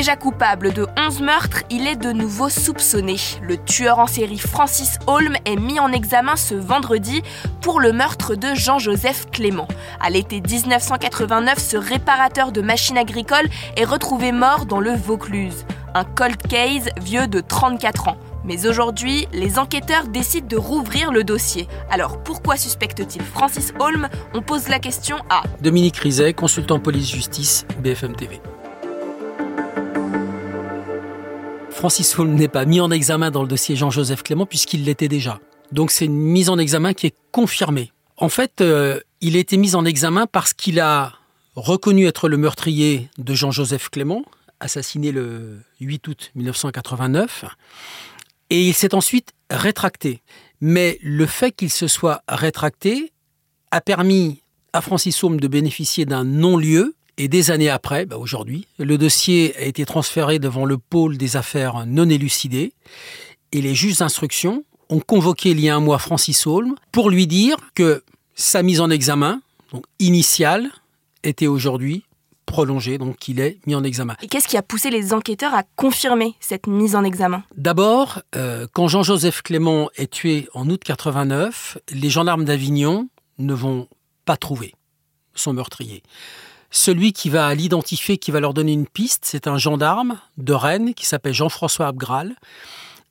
Déjà coupable de 11 meurtres, il est de nouveau soupçonné. Le tueur en série Francis Holm est mis en examen ce vendredi pour le meurtre de Jean-Joseph Clément. À l'été 1989, ce réparateur de machines agricoles est retrouvé mort dans le Vaucluse. Un cold case vieux de 34 ans. Mais aujourd'hui, les enquêteurs décident de rouvrir le dossier. Alors pourquoi suspecte-t-il Francis Holm? On pose la question à Dominique Rizet, consultant police-justice, BFM TV. Francis Holm n'est pas mis en examen dans le dossier Jean-Joseph Clément puisqu'il l'était déjà. Donc c'est une mise en examen qui est confirmée. En fait, euh, il a été mis en examen parce qu'il a reconnu être le meurtrier de Jean-Joseph Clément, assassiné le 8 août 1989, et il s'est ensuite rétracté. Mais le fait qu'il se soit rétracté a permis à Francis Holm de bénéficier d'un non-lieu et des années après, bah aujourd'hui, le dossier a été transféré devant le pôle des affaires non élucidées et les juges d'instruction ont convoqué il y a un mois Francis Holm pour lui dire que sa mise en examen, donc initiale, était aujourd'hui prolongée, donc qu'il est mis en examen. Et qu'est-ce qui a poussé les enquêteurs à confirmer cette mise en examen? D'abord, euh, quand Jean-Joseph Clément est tué en août 89, les gendarmes d'Avignon ne vont pas trouver son meurtrier. Celui qui va l'identifier, qui va leur donner une piste, c'est un gendarme de Rennes qui s'appelle Jean-François Abgral,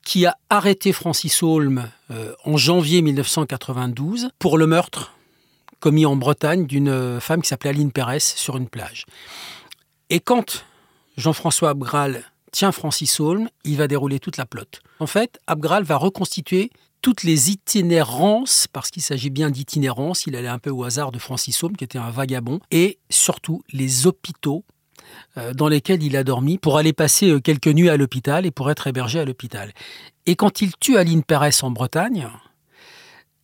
qui a arrêté Francis Holm euh, en janvier 1992 pour le meurtre commis en Bretagne d'une femme qui s'appelait Aline Pérez sur une plage. Et quand Jean-François Abgral tient Francis Holm, il va dérouler toute la plotte. En fait, Abgral va reconstituer toutes les itinérances, parce qu'il s'agit bien d'itinérance, il allait un peu au hasard de Francis Homme, qui était un vagabond, et surtout les hôpitaux euh, dans lesquels il a dormi pour aller passer euh, quelques nuits à l'hôpital et pour être hébergé à l'hôpital. Et quand il tue Aline Pérez en Bretagne,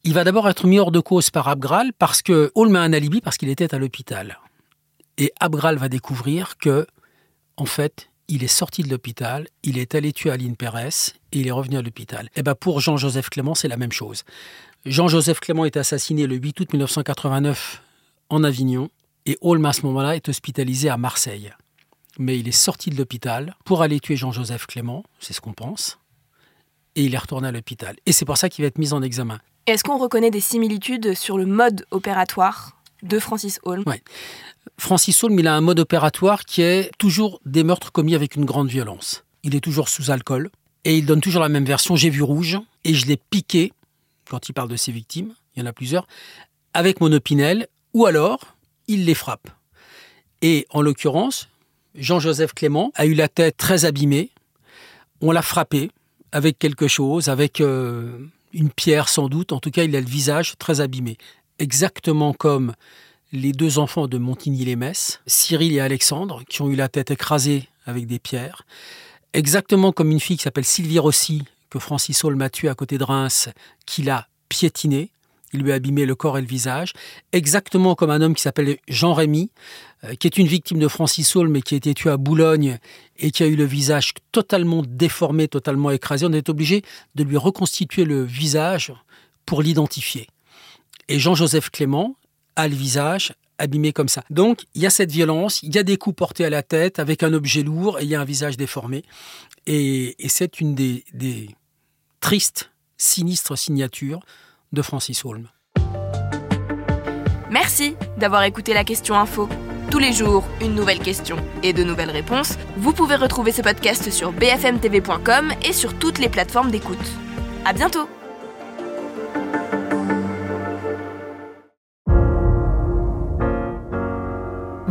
il va d'abord être mis hors de cause par Abgral parce que Holm a un alibi parce qu'il était à l'hôpital. Et Abgral va découvrir que, en fait, il est sorti de l'hôpital, il est allé tuer Aline Pérez et il est revenu à l'hôpital. Et eh ben pour Jean-Joseph Clément, c'est la même chose. Jean-Joseph Clément est assassiné le 8 août 1989 en Avignon et Holm à ce moment-là est hospitalisé à Marseille. Mais il est sorti de l'hôpital pour aller tuer Jean-Joseph Clément, c'est ce qu'on pense, et il est retourné à l'hôpital. Et c'est pour ça qu'il va être mis en examen. Est-ce qu'on reconnaît des similitudes sur le mode opératoire? De Francis Holm. Francis Holm, il a un mode opératoire qui est toujours des meurtres commis avec une grande violence. Il est toujours sous alcool et il donne toujours la même version. J'ai vu rouge et je l'ai piqué, quand il parle de ses victimes, il y en a plusieurs, avec mon opinel ou alors il les frappe. Et en l'occurrence, Jean-Joseph Clément a eu la tête très abîmée. On l'a frappé avec quelque chose, avec euh, une pierre sans doute. En tout cas, il a le visage très abîmé. Exactement comme les deux enfants de Montigny-les-Metz, Cyril et Alexandre, qui ont eu la tête écrasée avec des pierres, exactement comme une fille qui s'appelle Sylvie Rossi, que Francis Holm a tuée à côté de Reims, qui l'a piétinée, il lui a abîmé le corps et le visage, exactement comme un homme qui s'appelle Jean Rémy, euh, qui est une victime de Francis Holm, mais qui a été tué à Boulogne et qui a eu le visage totalement déformé, totalement écrasé. On est obligé de lui reconstituer le visage pour l'identifier. Et Jean-Joseph Clément, a le visage abîmé comme ça. Donc, il y a cette violence, il y a des coups portés à la tête avec un objet lourd et il y a un visage déformé. Et, c'est une des, des, tristes, sinistres signatures de Francis Holm. Merci d'avoir écouté la question info. Tous les jours, une nouvelle question et de nouvelles réponses. Vous pouvez retrouver ce podcast sur bfmtv.com et sur toutes les plateformes d'écoute. À bientôt!